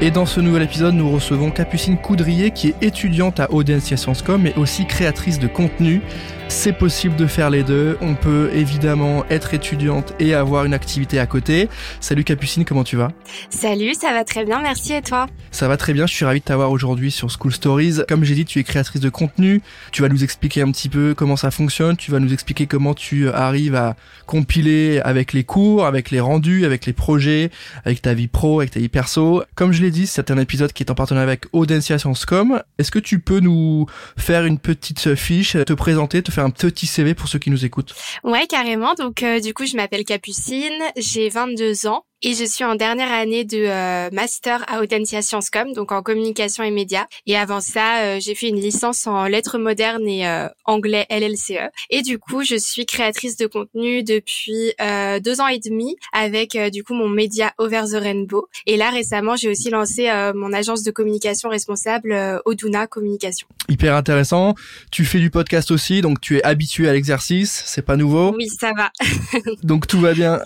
Et dans ce nouvel épisode, nous recevons Capucine Coudrier qui est étudiante à Audencia Sciences Com mais aussi créatrice de contenu c'est possible de faire les deux. On peut évidemment être étudiante et avoir une activité à côté. Salut Capucine, comment tu vas? Salut, ça va très bien, merci et toi? Ça va très bien, je suis ravi de t'avoir aujourd'hui sur School Stories. Comme j'ai dit, tu es créatrice de contenu. Tu vas nous expliquer un petit peu comment ça fonctionne. Tu vas nous expliquer comment tu arrives à compiler avec les cours, avec les rendus, avec les projets, avec ta vie pro, avec ta vie perso. Comme je l'ai dit, c'est un épisode qui est en partenariat avec Audencia Sciences Com. Est-ce que tu peux nous faire une petite fiche, te présenter, te faire un petit CV pour ceux qui nous écoutent. Ouais, carrément. Donc, euh, du coup, je m'appelle Capucine, j'ai 22 ans. Et je suis en dernière année de euh, master à Audencia Sciences Com, donc en communication et médias. Et avant ça, euh, j'ai fait une licence en lettres modernes et euh, anglais LLCE. Et du coup, je suis créatrice de contenu depuis deux ans et demi avec du coup mon média Over the Rainbow. Et là, récemment, j'ai aussi lancé mon agence de communication responsable Oduna Communication. Hyper intéressant. Tu fais du podcast aussi, donc tu es habitué à l'exercice. C'est pas nouveau. Oui, ça va. donc tout va bien.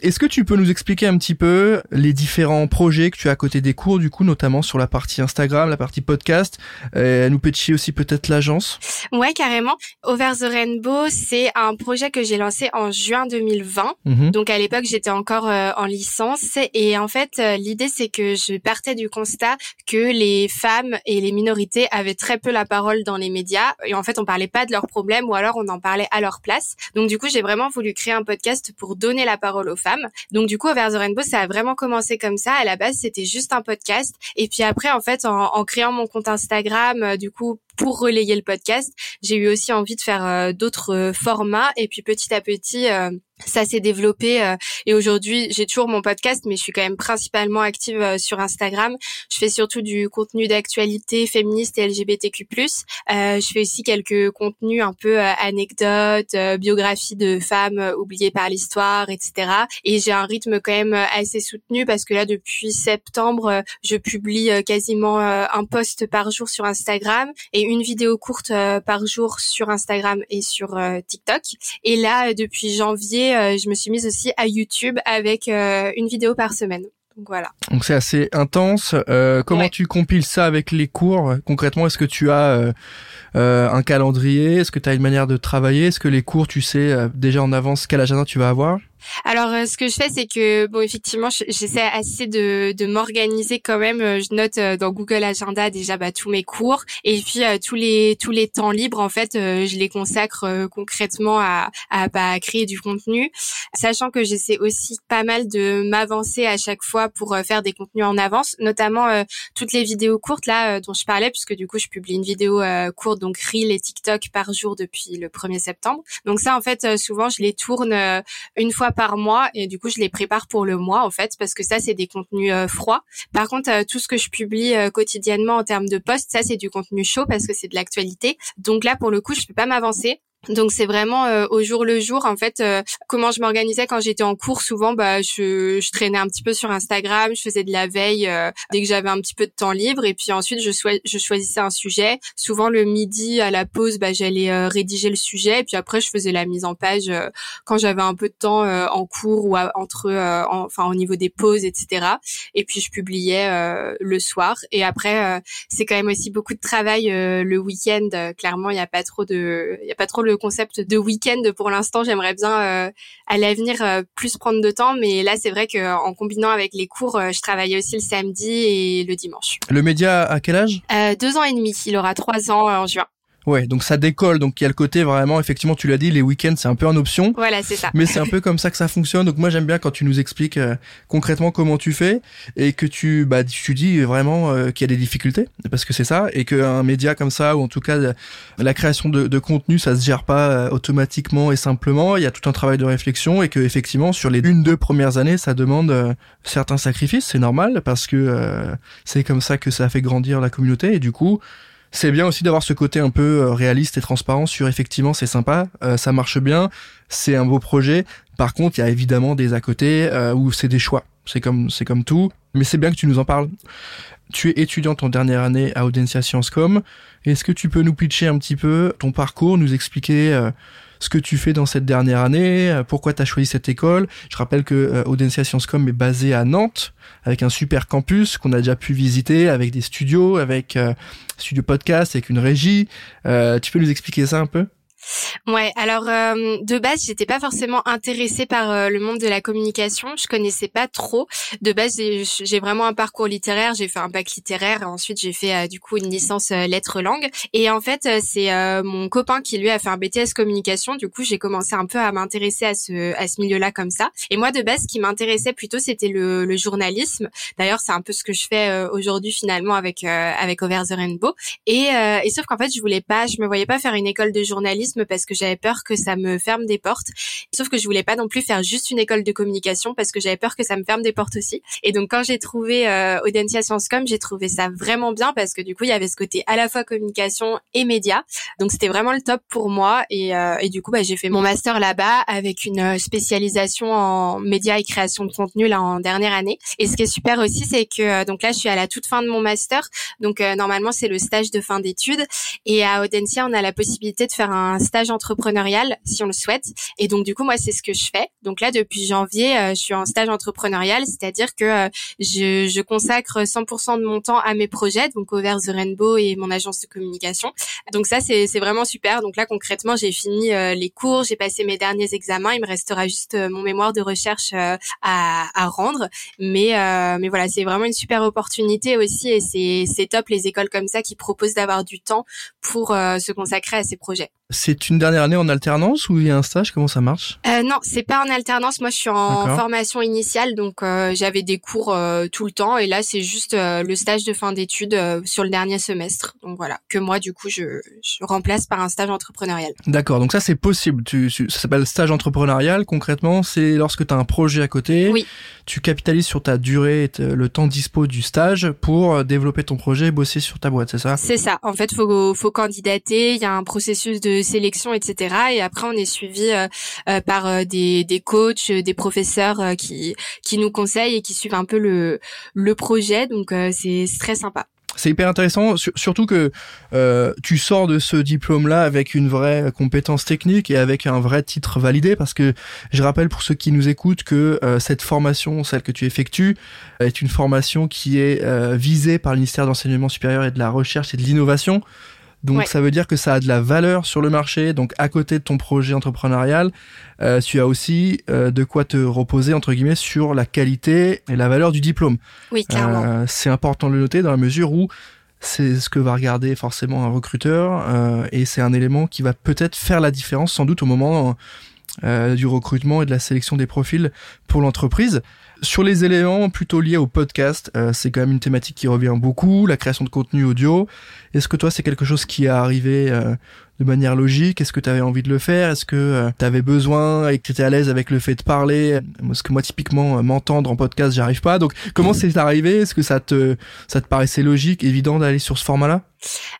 Est-ce que tu peux nous expliquer un petit peu les différents projets que tu as à côté des cours, du coup, notamment sur la partie Instagram, la partie podcast. Euh, nous pitcher aussi peut-être l'agence. Ouais, carrément. Over the Rainbow, c'est un projet que j'ai lancé en juin 2020. Mhm. Donc à l'époque, j'étais encore euh, en licence et en fait, euh, l'idée c'est que je partais du constat que les femmes et les minorités avaient très peu la parole dans les médias et en fait, on parlait pas de leurs problèmes ou alors on en parlait à leur place. Donc du coup, j'ai vraiment voulu créer un podcast pour donner la parole aux femmes. Donc du coup, Over the Rainbow, ça a vraiment commencé comme ça. À la base, c'était juste un podcast. Et puis après, en fait, en, créant mon compte Instagram, euh, du coup, pour relayer le podcast, j'ai eu aussi envie de faire euh, d'autres euh, formats. Et puis petit à petit, ça s'est développé euh, et aujourd'hui j'ai toujours mon podcast mais je suis quand même principalement active euh, sur Instagram. Je fais surtout du contenu d'actualité féministe et LGBTQ+ euh, je fais aussi quelques contenus un peu euh, anecdotes biographies de femmes oubliées par l'histoire etc et j'ai un rythme quand même assez soutenu parce que là depuis septembre je publie quasiment un post par jour sur Instagram. Et une vidéo courte par jour sur Instagram et sur TikTok et là depuis janvier euh, je me suis mise aussi à YouTube avec euh, une vidéo par semaine. Donc voilà. Donc c'est assez intense. Euh, comment tu compiles ça avec les cours? Concrètement, est-ce que tu as un calendrier? Est-ce que tu as une manière de travailler? Est-ce que les cours, tu sais déjà en avance quel agenda tu vas avoir? Alors, euh, ce que je fais, c'est que bon, effectivement, j'essaie assez de, de m'organiser quand même. Euh, je note euh, dans Google Agenda déjà bah, tous mes cours et puis tous les tous les temps libres, en fait, je les consacre concrètement à, à, bah, à créer du contenu, sachant que j'essaie aussi pas mal de m'avancer à chaque fois pour faire des contenus en avance, notamment toutes les vidéos courtes là dont je parlais, puisque du coup, je publie une vidéo courte, donc Reel et TikTok par jour depuis le 1er septembre. Donc ça, en fait, souvent, je les tourne une fois par mois et du coup je les prépare pour le mois en fait parce que ça c'est des contenus euh, froids. Par contre euh, tout ce que je publie euh, quotidiennement en termes de posts, ça c'est du contenu chaud parce que c'est de l'actualité. Donc là pour le coup je peux pas m'avancer. Donc c'est vraiment euh, au jour le jour en fait euh, comment je m'organisais quand j'étais en cours. Souvent bah je, je, traînais un petit peu sur Instagram je faisais de la veille euh, dès que j'avais un petit peu de temps libre. Et puis ensuite je, choisissais un sujet. Souvent le midi à la pause bah j'allais rédiger le sujet. Et puis après je faisais la mise en page quand j'avais un peu de temps en cours ou entre enfin au niveau des pauses etc et puis je publiais le soir. Et après c'est quand même aussi beaucoup de travail le week-end. Clairement il y a pas trop de il y a pas trop concept de week-end pour l'instant. J'aimerais bien euh, à l'avenir euh, plus prendre de temps, mais là c'est vrai qu'en combinant avec les cours, euh, je travaillais aussi le samedi et le dimanche. Le média à quel âge? Deux ans et demi. Il aura trois ans en juin. Ouais, donc ça décolle. Donc il y a le côté vraiment, effectivement, tu l'as dit, les week-ends c'est un peu en option. Voilà, c'est ça. Mais c'est un peu comme ça que ça fonctionne. Donc moi j'aime bien quand tu nous expliques euh, concrètement comment tu fais et que tu, bah, tu dis vraiment euh, qu'il y a des difficultés parce que c'est ça et qu'un média comme ça ou en tout cas la création de, de contenu ça se gère pas euh, automatiquement et simplement. Il y a tout un travail de réflexion et que effectivement sur les une deux premières années ça demande certains sacrifices. C'est normal parce que c'est comme ça que ça fait grandir la communauté et du coup c'est bien aussi d'avoir ce côté un peu euh, réaliste et transparent sur effectivement c'est sympa, euh, ça marche bien, c'est un beau projet. Par contre, il y a évidemment des à côté euh, où c'est des choix. C'est comme c'est comme tout, mais c'est bien que tu nous en parles. Tu es étudiante en dernière année à Audencia Sciences Com. Est-ce que tu peux nous pitcher un petit peu ton parcours, nous expliquer ce que tu fais dans cette dernière année, euh, pourquoi tu as choisi cette école? Je rappelle que euh, Audencia Sciences Com est basé à Nantes, avec un super campus qu'on a déjà pu visiter, avec des studios, avec euh, studio podcast, avec une régie. Euh, tu peux nous expliquer ça un peu? Ouais, alors euh, de base, j'étais pas forcément intéressée par euh, le monde de la communication. Je connaissais pas trop. De base, j'ai vraiment un parcours littéraire. J'ai fait un bac littéraire. Ensuite, j'ai fait euh, du coup une licence lettres langues. Et en fait, c'est mon copain qui lui a fait un BTS communication. Du coup, j'ai commencé un peu à m'intéresser à ce à ce milieu-là comme ça. Et moi, de base, ce qui m'intéressait plutôt, c'était le, le, journalisme. D'ailleurs, c'est un peu ce que je fais aujourd'hui finalement avec avec Over the Rainbow. Et, et sauf qu'en fait, je voulais pas, je me voyais pas faire une école de journalisme parce que j'avais peur que ça me ferme des portes. Sauf que je voulais pas non plus faire juste une école de communication parce que j'avais peur que ça me ferme des portes aussi. Et donc quand j'ai trouvé euh, Audencia Sciences Com, j'ai trouvé ça vraiment bien parce que du coup il y avait ce côté à la fois communication et média. Donc c'était vraiment le top pour moi et, euh, et du coup bah, j'ai fait mon master là-bas avec une euh, spécialisation en médias et création de contenu là en dernière année. Et ce qui est super aussi c'est que euh, donc là je suis à la toute fin de mon master. Donc euh, normalement c'est le stage de fin d'études et à Audencia on a la possibilité de faire un stage entrepreneurial si on le souhaite. Et donc du coup moi c'est ce que je fais. Donc là depuis janvier euh, je suis en stage entrepreneurial, c'est-à-dire que euh, je, je, consacre 100% de mon temps à mes projets, donc Over the Rainbow et mon agence de communication. Donc ça c'est vraiment super. Donc là concrètement j'ai fini euh, les cours, j'ai passé mes derniers examens, il me restera juste mon mémoire de recherche à, à, rendre. Mais mais voilà c'est vraiment une super opportunité aussi et c'est c'est top les écoles comme ça qui proposent d'avoir du temps pour se consacrer à ces projets. C'est une dernière année en alternance ou il y a un stage? Comment ça marche? Euh, Non, c'est pas en alternance. Moi, je suis en formation initiale, donc euh, j'avais des cours euh, tout le temps. Et là, c'est juste euh, le stage de fin d'études sur le dernier semestre. Donc voilà, que moi, du coup, je, je remplace par un stage entrepreneurial. D'accord, donc ça, c'est possible. Tu, ça s'appelle stage entrepreneurial. Concrètement, c'est lorsque tu as un projet à côté. Oui. Tu capitalises sur ta durée, le temps dispo du stage pour développer ton projet et bosser sur ta boîte, c'est ça? C'est ça. En fait, faut, faut candidater. Il y a un processus de sélection, etc. Et après, on est suivi euh, euh, par euh, des, des coachs, des professeurs qui qui nous conseillent et qui suivent un peu le le projet. Donc c'est très sympa. C'est hyper intéressant, surtout que euh, tu sors de ce diplôme-là avec une vraie compétence technique et avec un vrai titre validé, parce que je rappelle pour ceux qui nous écoutent que cette formation, celle que tu effectues, est une formation qui est visée par le ministère d'enseignement supérieur et de la recherche et de l'innovation. Donc ça veut dire que ça a de la valeur sur le marché. Donc à côté de ton projet entrepreneurial, euh, tu as aussi euh, de quoi te reposer entre guillemets sur la qualité et la valeur du diplôme. Oui, clairement. Euh, c'est important de le noter dans la mesure où c'est ce que va regarder forcément un recruteur euh, et c'est un élément qui va peut-être faire la différence sans doute au moment euh, du recrutement et de la sélection des profils pour l'entreprise. Sur les éléments plutôt liés au podcast, euh, c'est quand même une thématique qui revient beaucoup, la création de contenu audio. Est-ce que toi c'est quelque chose qui est arrivé euh, de manière logique? Est-ce que tu avais envie de le faire? Est-ce que tu avais besoin et que tu étais à l'aise avec le fait de parler? Parce que moi typiquement m'entendre en podcast, j'arrive pas. Donc comment c'est arrivé? Est-ce que ça te ça te paraissait logique, évident d'aller sur ce format-là?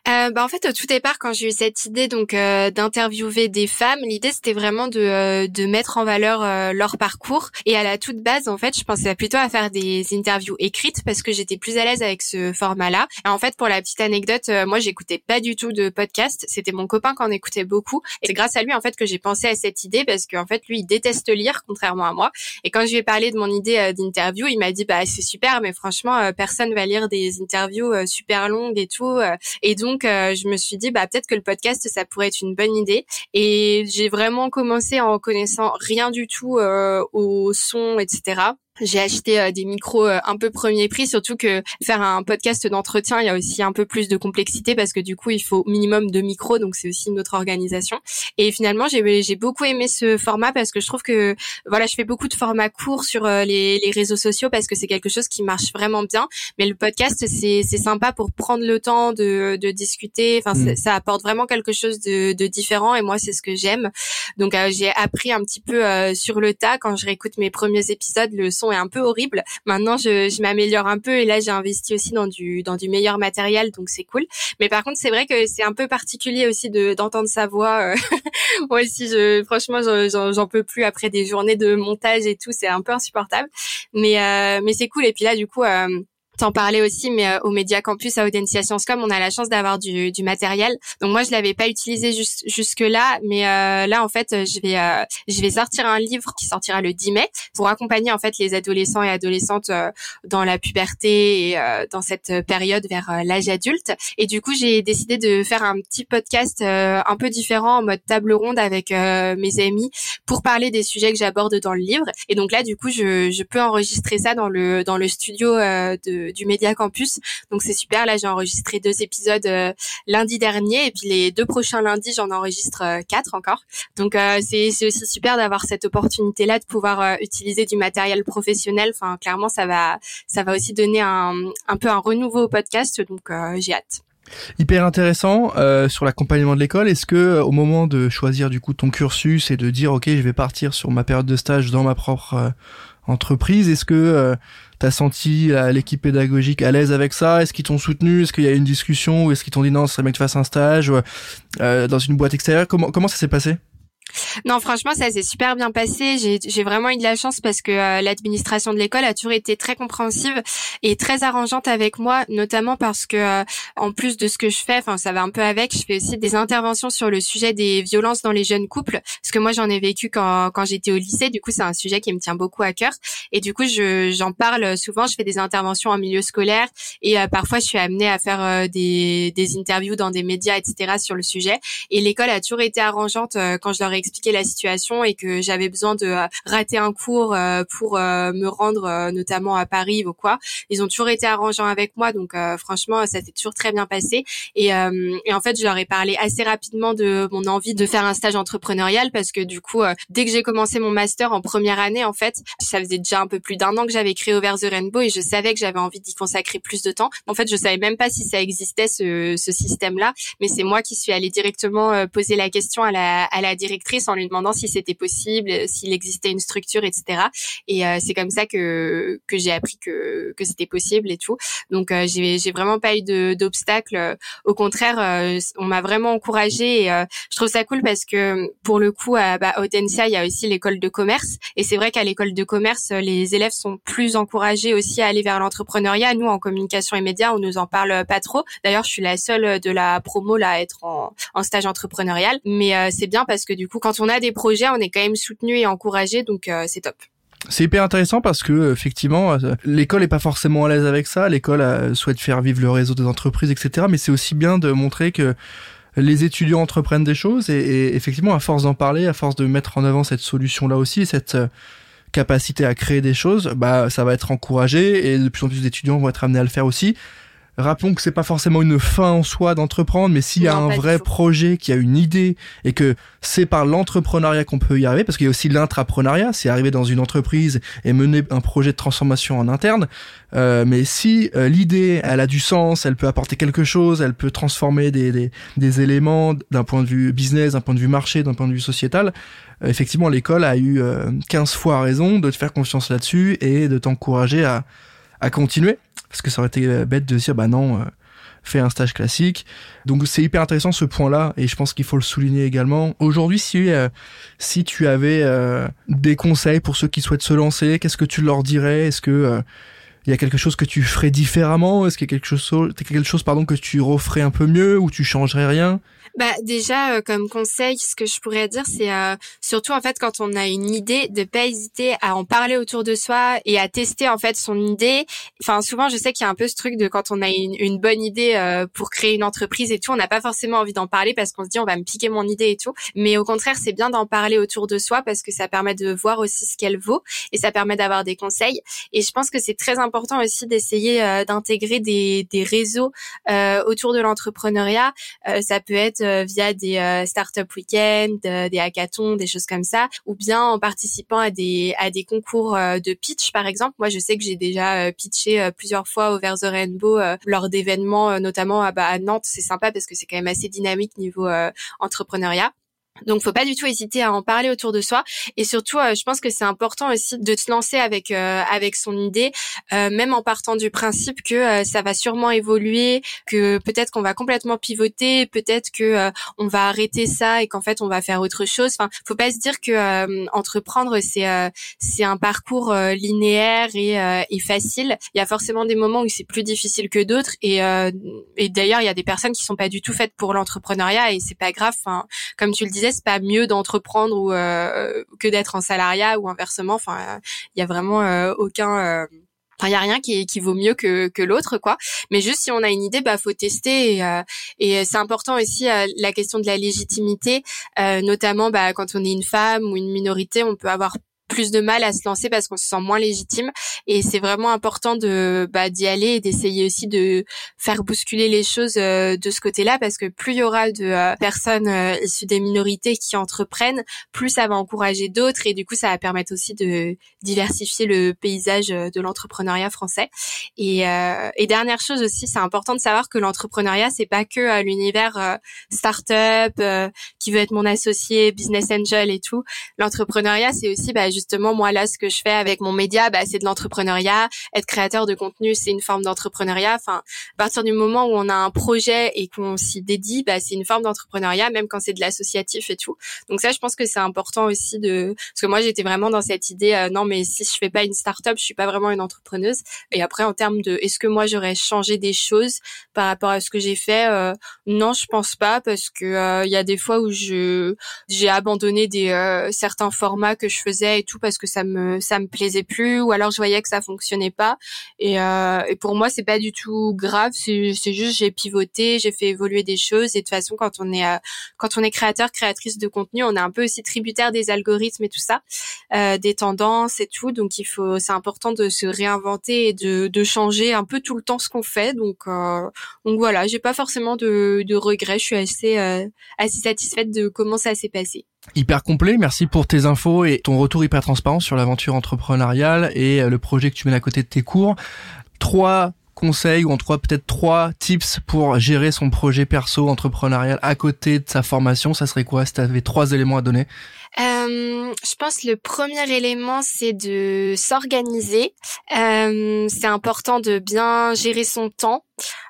Euh, bah en fait, au tout départ, quand j'ai eu cette idée donc euh, d'interviewer des femmes, l'idée c'était vraiment de, euh, de mettre en valeur euh, leur parcours. Et à la toute base, en fait, je pensais plutôt à faire des interviews écrites parce que j'étais plus à l'aise avec ce format-là. Et en fait, pour la petite anecdote, moi, j'écoutais pas du tout de podcast. C'était mon copain qui en écoutait beaucoup. Et c'est grâce à lui en fait que j'ai pensé à cette idée parce qu'en fait, lui, il déteste lire, contrairement à moi. Et quand je lui ai parlé de mon idée d'interview, il m'a dit bah c'est super, mais franchement, personne va lire des interviews super longues et tout. Et donc, euh, je me suis dit, bah peut-être que le podcast, ça pourrait être une bonne idée. Et j'ai vraiment commencé en connaissant rien du tout euh, au son, etc. J'ai acheté euh, des micros euh, un peu premier prix, surtout que faire un podcast d'entretien, il y a aussi un peu plus de complexité parce que du coup, il faut minimum de micros, donc c'est aussi une autre organisation. Et finalement, j'ai beaucoup aimé ce format parce que je trouve que voilà, je fais beaucoup de formats courts sur euh, les, les réseaux sociaux parce que c'est quelque chose qui marche vraiment bien. Mais le podcast, c'est sympa pour prendre le temps de, de discuter. Enfin, mmh. ça apporte vraiment quelque chose de, de différent et moi, c'est ce que j'aime. Donc, j'ai appris un petit peu sur le tas quand je réécoute mes premiers épisodes. Le son est un peu horrible. Maintenant, je, je m'améliore un peu et là, j'ai investi aussi dans du dans du meilleur matériel, donc c'est cool. Mais par contre, c'est vrai que c'est un peu particulier aussi de d'entendre sa voix. Moi aussi, je franchement, j'en peux plus après des journées de montage et tout, c'est un peu insupportable. Mais mais c'est cool. Et puis là, du coup t'en parlais aussi, mais euh, au Média Campus à Audencia Sciencescom, on a la chance d'avoir du, du, matériel. Donc moi, je l'avais pas utilisé jusque là, mais euh, là, en fait, je vais euh, je vais sortir un livre qui sortira le 10 mai pour accompagner en fait les adolescents et adolescentes dans la puberté et dans cette période vers l'âge adulte. Et du coup, j'ai décidé de faire un petit podcast un peu différent en mode table ronde avec mes amis pour parler des sujets que j'aborde dans le livre. Et donc là, du coup, je, je peux enregistrer ça dans le dans le studio de du Média Campus. Donc c'est super. Là, j'ai enregistré deux épisodes euh, lundi dernier et puis les deux prochains lundis, j'en enregistre euh, quatre encore. Donc euh, c'est aussi super d'avoir cette opportunité là de pouvoir utiliser du matériel professionnel. Enfin, clairement, ça va ça va aussi donner un un peu un renouveau au podcast. Donc j'ai hâte. Hyper intéressant sur l'accompagnement de l'école. Est-ce que au moment de choisir du coup ton cursus et de dire ok je vais partir sur ma période de stage dans ma propre entreprise, est-ce que T'as senti l'équipe pédagogique à l'aise avec ça? Est-ce qu'ils t'ont soutenu? Est-ce qu'il y a eu une discussion? Ou est-ce qu'ils t'ont dit non, ce serait bien que tu fasses un stage? Euh, dans une boîte extérieure? Comment comment ça s'est passé? Non, franchement, ça s'est super bien passé. J'ai vraiment eu de la chance parce que euh, l'administration de l'école a toujours été très compréhensive et très arrangeante avec moi, notamment parce que euh, en plus de ce que je fais, enfin ça va un peu avec, je fais aussi des interventions sur le sujet des violences dans les jeunes couples, parce que moi j'en ai vécu quand, quand j'étais au lycée. Du coup, c'est un sujet qui me tient beaucoup à cœur et du coup j'en parle souvent. Je fais des interventions en milieu scolaire et euh, parfois je suis amenée à faire des, des interviews dans des médias, etc. sur le sujet. Et l'école a toujours été arrangeante quand je leur ai expliqué la situation et que j'avais besoin de euh, rater un cours euh, pour euh, me rendre notamment à Paris ou quoi. Ils ont toujours été arrangeants avec moi, donc franchement, ça s'est toujours très bien passé. Et, et, en fait, je leur ai parlé assez rapidement de mon envie de faire un stage entrepreneurial parce que du coup, dès que j'ai commencé mon master en première année, en fait, ça faisait déjà un peu plus d'un an que j'avais créé Over the Rainbow et je savais que j'avais envie d'y consacrer plus de temps. En fait, je savais même pas si ça existait ce, ce système-là, mais c'est moi qui suis allée directement poser la question à la, à la directrice en lui demandant si c'était possible, s'il existait une structure, etc. Et euh, c'est comme ça que que j'ai appris que que c'était possible et tout. Donc euh, j'ai j'ai vraiment pas eu d'obstacles. Au contraire, euh, on m'a vraiment encouragée et je trouve ça cool parce que pour le coup à bah, il y a aussi l'école de commerce et c'est vrai qu'à l'école de commerce, les élèves sont plus encouragés aussi à aller vers l'entrepreneuriat. Nous en communication et médias, on nous en parle pas trop. D'ailleurs, je suis la seule de la promo là à être en, en stage entrepreneurial, mais c'est bien parce que du coup quand on a des projets, on est quand même soutenu et encouragé, donc euh, c'est top. C'est hyper intéressant parce que effectivement, euh, l'école est pas forcément à l'aise avec ça. L'école euh, souhaite faire vivre le réseau des entreprises, etc. Mais c'est aussi bien de montrer que les étudiants entreprennent des choses et, effectivement, à force d'en parler, à force de mettre en avant cette solution-là aussi, cette capacité à créer des choses, bah ça va être encouragé et de plus en plus d'étudiants vont être amenés à le faire aussi. Rappelons que c'est pas forcément une fin en soi d'entreprendre, mais s'il y a un vrai projet, qui a une idée et que c'est par l'entrepreneuriat qu'on peut y arriver, parce qu'il y a aussi l'intrapreneuriat, c'est arriver dans une entreprise et mener un projet de transformation en interne. Euh, mais si euh, l'idée, elle a du sens, elle peut apporter quelque chose, elle peut transformer des, des, des éléments d'un point de vue business, d'un point de vue marché, d'un point de vue sociétal, euh, effectivement, l'école a eu 15 fois raison de te faire confiance là-dessus et de t'encourager à, à continuer parce que ça aurait été euh, bête de dire bah non euh, fais un stage classique. Donc c'est hyper intéressant ce point là et je pense qu'il faut le souligner également. Aujourd'hui si euh, si tu avais des conseils pour ceux qui souhaitent se lancer qu'est-ce que tu leur dirais? Est-ce que il y a quelque chose que tu ferais différemment? Est-ce qu'il y a quelque chose, quelque chose pardon, que tu referais un peu mieux ou tu changerais rien? Bah déjà euh, comme conseil, ce que je pourrais dire, c'est euh, surtout en fait quand on a une idée, de pas hésiter à en parler autour de soi et à tester en fait son idée. Enfin souvent, je sais qu'il y a un peu ce truc de quand on a une, une bonne idée euh, pour créer une entreprise et tout, on n'a pas forcément envie d'en parler parce qu'on se dit on va me piquer mon idée et tout. Mais au contraire, c'est bien d'en parler autour de soi parce que ça permet de voir aussi ce qu'elle vaut et ça permet d'avoir des conseils. Et je pense que c'est très important aussi d'essayer d'intégrer des, des réseaux autour de l'entrepreneuriat. ça peut être euh, via des euh, startup week-ends, euh, des hackathons, des choses comme ça, ou bien en participant à des à des concours de pitch par exemple. Moi, je sais que j'ai déjà pitché plusieurs fois au Vers the Rainbow lors d'événements, notamment bah, à Nantes. C'est sympa parce que c'est quand même assez dynamique niveau entrepreneuriat. Donc, faut pas du tout hésiter à en parler autour de soi. Et surtout, euh, je pense que c'est important aussi de se lancer avec euh, avec son idée, euh, même en partant du principe que ça va sûrement évoluer, que peut-être qu'on va complètement pivoter, peut-être que on va arrêter ça et qu'en fait on va faire autre chose. Enfin, faut pas se dire que entreprendre c'est c'est un parcours linéaire et, et facile. Il y a forcément des moments où c'est plus difficile que d'autres. Et, et d'ailleurs, il y a des personnes qui sont pas du tout faites pour l'entrepreneuriat et c'est pas grave. Enfin, comme tu le disais pas mieux d'entreprendre ou euh, que d'être en salariat ou inversement. Enfin, il y a vraiment euh, aucun euh, Enfin, il y a rien qui, qui vaut mieux que, que l'autre, quoi. Mais juste si on a une idée, bah faut tester. Et, et c'est important aussi la question de la légitimité, notamment bah, quand on est une femme ou une minorité, on peut avoir plus de mal à se lancer parce qu'on se sent moins légitime et c'est vraiment important de bah, d'y aller et d'essayer aussi de faire bousculer les choses euh, de ce côté-là parce que plus il y aura de euh, personnes euh, issues des minorités qui entreprennent, plus ça va encourager d'autres et du coup ça va permettre aussi de diversifier le paysage de l'entrepreneuriat français. Et, et dernière chose aussi, c'est important de savoir que l'entrepreneuriat c'est pas que l'univers start-up qui veut être mon associé, business angel et tout. L'entrepreneuriat c'est aussi bah, justement moi là ce que je fais avec mon média bah, c'est de l'entrepreneuriat. Être créateur de contenu c'est une forme d'entrepreneuriat. Enfin à partir du moment où on a un projet et qu'on s'y dédie bah, c'est une forme d'entrepreneuriat même quand c'est de l'associatif et tout. Donc ça je pense que c'est important aussi de parce que moi j'étais vraiment dans cette idée euh, non mais si je fais pas une start-up je suis pas vraiment une entrepreneuse. Et après en termes de est-ce que moi j'aurais changé des choses par rapport à ce que j'ai fait euh, non je pense pas parce que euh, il y a des fois où je j'ai abandonné des certains formats que je faisais et tout parce que ça me ça me plaisait plus ou alors je voyais que ça fonctionnait pas. Et, euh, et pour moi c'est pas du tout grave. C'est c'est juste j'ai pivoté j'ai fait évoluer des choses. Et de toute façon quand on est euh, quand on est créateur créatrice de contenu on est un peu aussi tributaire des algorithmes et tout ça euh, des tendances et tout. Donc il faut c'est important de se réinventer et de de changer un peu tout le temps ce qu'on fait. Donc euh, donc voilà j'ai pas forcément de de regrets. Je suis assez euh, assez satisfaite de comment ça s'est passé Hyper complet, merci pour tes infos et ton retour hyper transparent sur l'aventure entrepreneuriale et euh, le projet que tu mènes à côté de tes cours. Trois conseils ou en trois peut-être trois tips pour gérer son projet perso entrepreneurial à côté de sa formation, ça serait quoi si tu avais trois éléments à donner? Euh, je pense le premier élément c'est de s'organiser. Euh, c'est important de bien gérer son temps.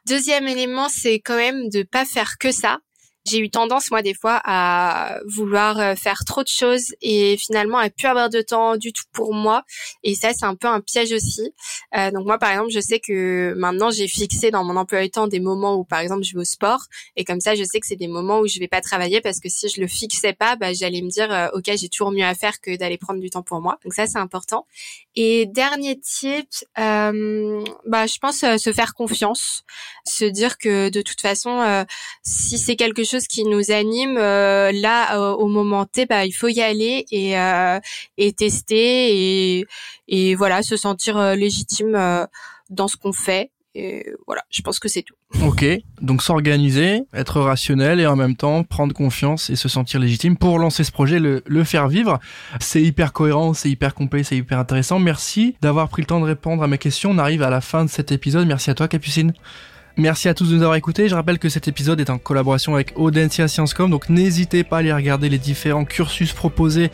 Deuxième élément c'est quand même de pas faire que ça j'ai eu tendance moi des fois à vouloir euh, faire trop de choses et finalement à plus avoir de temps du tout pour moi. Et ça c'est un peu un piège aussi. Euh, donc moi par exemple je sais que maintenant j'ai fixé dans mon emploi du temps des moments où par exemple je vais au sport. Et comme ça je sais que c'est des moments où je vais pas travailler parce que si je le fixais pas bah, j'allais me dire euh, ok j'ai toujours mieux à faire que d'aller prendre du temps pour moi. Donc ça c'est important. Et dernier tip euh, bah je pense se faire confiance. Se dire que de toute façon si c'est quelque chose chose qui nous anime, euh, là euh, au moment T, bah, il faut y aller et, euh, tester et, et voilà se sentir légitime dans ce qu'on fait. Et voilà, je pense que c'est tout. Ok, donc s'organiser, être rationnel et en même temps prendre confiance et se sentir légitime pour lancer ce projet, le faire vivre. C'est hyper cohérent, c'est hyper complet, c'est hyper intéressant. Merci d'avoir pris le temps de répondre à mes questions. On arrive à la fin de cet épisode. Merci à toi Capucine. Merci à tous de nous avoir écoutés. Je rappelle que cet épisode est en collaboration avec Audencia Sciencecom, donc n'hésitez pas à aller regarder les différents cursus proposés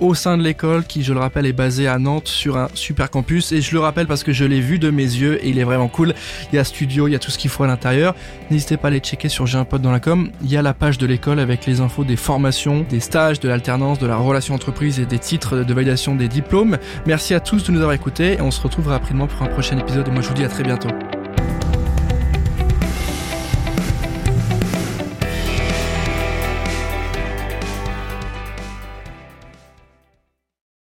au sein de l'école qui, je le rappelle, est basé à Nantes sur un super campus. Et je le rappelle parce que je l'ai vu de mes yeux et il est vraiment cool. Il y a studio, il y a tout ce qu'il faut à l'intérieur. N'hésitez pas à aller checker sur J'ai un pote dans la com. Il y a la page de l'école avec les infos des formations, des stages, de l'alternance, de la relation entreprise et des titres de validation des diplômes. Merci à tous de nous avoir écoutés et on se retrouve rapidement pour un prochain épisode et moi je vous dis à très bientôt.